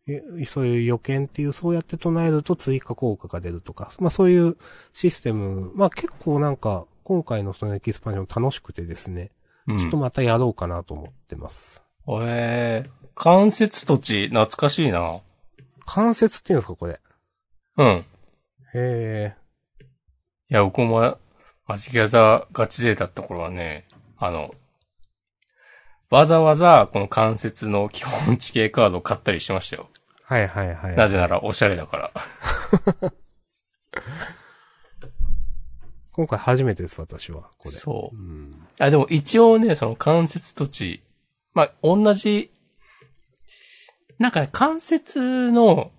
えそういう予見っていう、そうやって唱えると追加効果が出るとか、まあそういうシステム、まあ結構なんか、今回のそのエキスパンション楽しくてですね、うん。ちょっとまたやろうかなと思ってます。えー、関節土地、懐かしいな。関節っていうんですか、これ。うん。へえ。いや、僕も、マジギャザガチ勢だった頃はね、あの、わざわざこの関節の基本地形カードを買ったりしてましたよ。はいはいはい。なぜならおしゃれだから。今回初めてです、私は。これ。そうう。ん。あ、でも一応ね、その関節土地、まあ、同じ、なんかね、関節の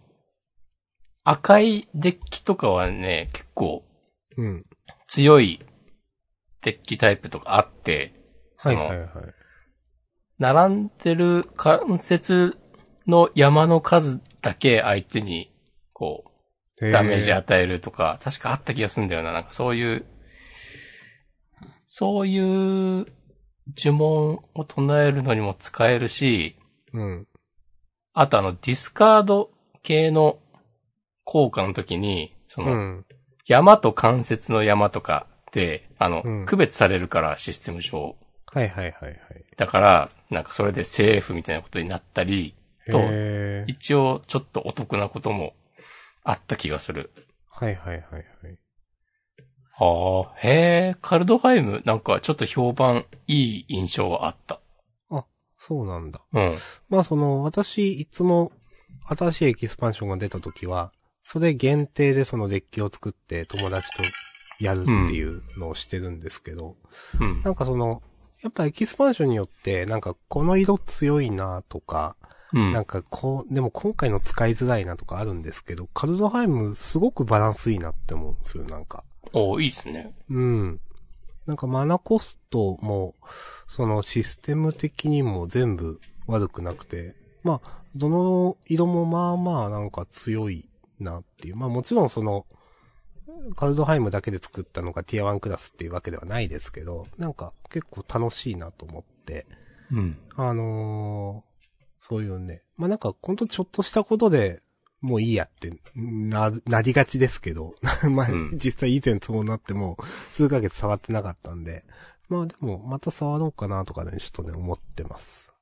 赤いデッキとかはね、結構うん。強いデッキタイプとかあって、そのはいはいはい。並んでる関節の山の数だけ相手に、こう、へダメージ与えるとか、確かあった気がするんだよな。なんかそういう、そういう呪文を唱えるのにも使えるし、うん。あとあのディスカード系の効果の時に、その、うん。山と関節の山とかで、あの、うん区別されるからシステム上。はいはいはいはい。だから、なんかそれでセーフみたいなことになったり、と一応ちょっとお得なこともあった気がする。はいはいはいはい。ああ、へえ、カルドハイムなんかちょっと評判いい印象はあった。そうなんだ。うん。まあその、私、いつも、新しいエキスパンションが出た時は、それ限定でそのデッキを作って友達とやるっていうのをしてるんですけど、うん。なんかその、やっぱエキスパンションによって、なんかこの色強いなとか、うん。なんかこう、でも今回の使いづらいなとかあるんですけど、カルドハイムすごくバランスいいなって思うんですよ、なんか。おいいっすね。うん。なんかマナコストも、そのシステム的にも全部悪くなくて、まあ、どの色もまあまあなんか強いなっていう。まあもちろんその、カルドハイムだけで作ったのがティア1クラスっていうわけではないですけど、なんか結構楽しいなと思って、うん。あのーそういうね、まあなんかほんとちょっとしたことでもういいやってな、なりがちですけど、まあ、うん実際以前そうなっても数ヶ月触ってなかったんで、まあでもまた触ろうかなとかね、ちょっとね、思ってます。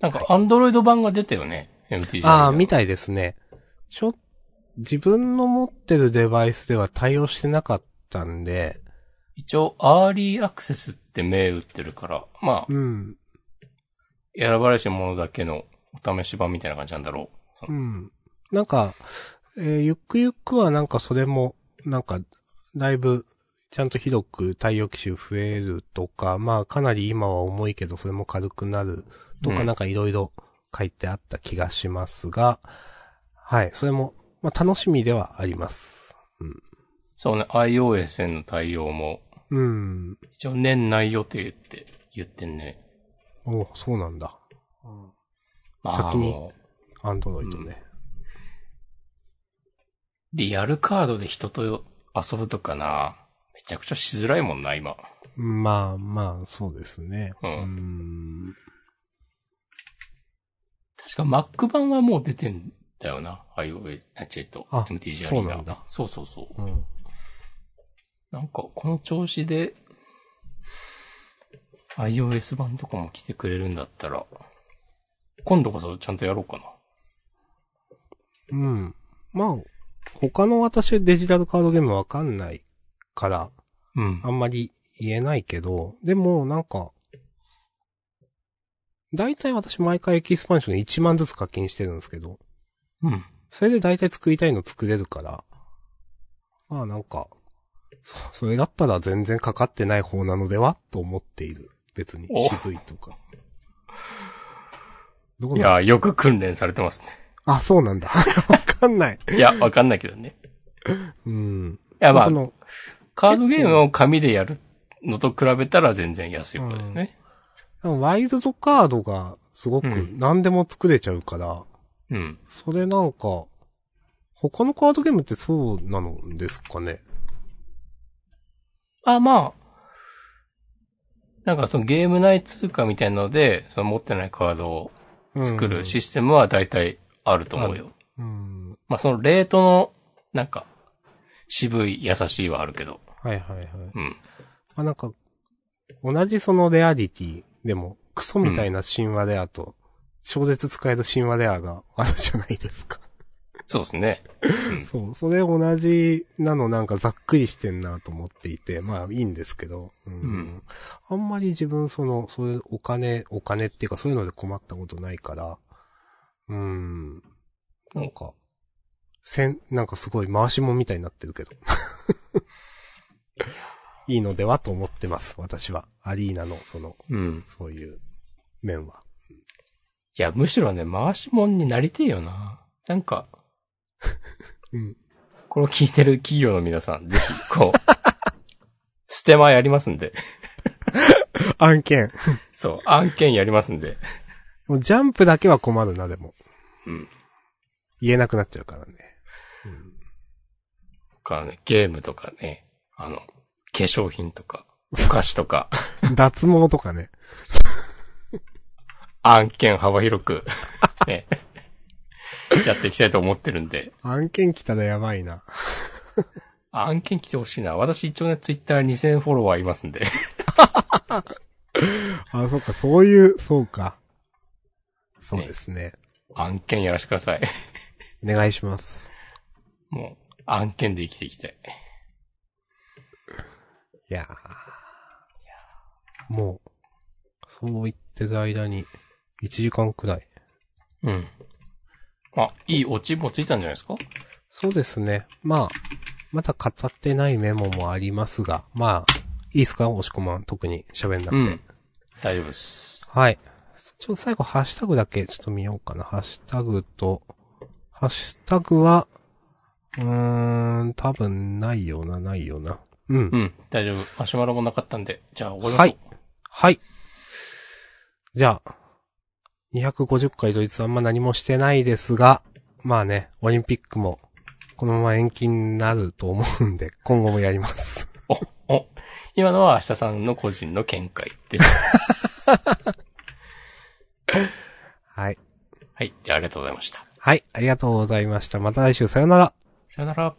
なんか、アンドロイド版が出たよね。MTG。ああ、みたいですね。ちょ、自分の持ってるデバイスでは対応してなかったんで、一応、アーリーアクセスって銘打ってるから、まあう、ん、選ばれし者だけのお試し版みたいな感じなんだろう。ん。なんか、えーゆくゆくはなんかそれも、なんか、だいぶ、ちゃんと広く対応機種増えるとか、まあかなり今は重いけどそれも軽くなるとかうん。なんかいろいろ書いてあった気がしますが、はい、それも、まあ楽しみではあります。う。そうね、iOS への対応も、うん。一応年内予定って言ってんね。おそうなんだ。まあ、先にアンドロイドね。リアルカードで人と遊ぶとかな。めちゃくちゃしづらいもんな、今。まあまあ、そうですね。うんん。確か Mac 版はもう出てんだよな。iOS、あ、違うと、あ MTG そうなんだそうそうそう。うん。なんか、この調子で、iOS 版とかも来てくれるんだったら、今度こそちゃんとやろうかな。うん。まあ、他の私デジタルカードゲームわかんないから、うんあ。んまり言えないけど、でもなんか、大体私毎回エキスパンションで1万ずつ課金してるんですけど、うん。それで大体作りたいの作れるから、まあなんか、そ、それだったら全然かかってない方なのではと思っている。別にお渋いとか。いや、よく訓練されてますね。あ、そうなんだ。わかんない。いや、わかんないけどね。うん。いや、まあそ、の、カードゲームを紙でやるのと比べたら全然安い方だよね。ワイルドカードがすごくうん何でも作れちゃうから、うん。それなんか、他のカードゲームってそうなのですかね？あ、まあ、なんかそのゲーム内通貨みたいなので、その持ってないカードを作るシステムは大体あると思うよ。うん。まあそのレートの、なんか、渋い、優しいはあるけど。はいはいはい。うん。まあなんか、同じそのレアリティでも、クソみたいな神話レアと、超絶使える神話レアが あるじゃないですか。そうですね。そう、それ同じなのなんかざっくりしてんなと思っていて、まあいいんですけど、うんうんあんまり自分その、そういうお金、お金っていうかそういうので困ったことないから、うん、なんか、せん、なんかすごい回しもんみたいになってるけど。いいのではと思ってます、私は。アリーナの、その、うん。そういう面は。いや、むしろね、回しもんになりてえよな。なんか、うん。これを聞いてる企業の皆さん、ぜひ、こう、ステマやりますんで。案件。そう、案件やりますんで。もうジャンプだけは困るな、でも。うん。言えなくなっちゃうからね。かね、ゲームとかね、あの、化粧品とか、お菓子とか、脱毛とかね。案件幅広く、ね、やっていきたいと思ってるんで、案件来たらやばいな。案件来てほしいな。私一応ね、ツイッター2000フォロワーいますんで。あ、そっか、そういう、そうか。そうですね。案件やらせてください。お願いします。もう、案件で生きていきたい。いやーもう、そう言ってる間に、1時間くらい。うん。あ、いいオチもついたんじゃないですか？そうですね。まあ、まだ語ってないメモもありますが、まあ、いいっすか？押し込まん、特に喋んなくて。うん。大丈夫です。はい。ちょっと最後、ハッシュタグだけちょっと見ようかな。ハッシュタグと、ハッシュタグは、うーん、多分ないよな、ないよな。うん。うん、大丈夫。マシュマロもなかったんで、じゃあ終わりましょう。はい。はい。じゃあ、250回といつあんま何もしてないですが、まあね、オリンピックも、このまま延期になると思うんで、今後もやります。お、お、今のは明日さんの個人の見解です。はい。はい、じゃあありがとうございました。はい、ありがとうございました。また来週、さよなら。さよなら。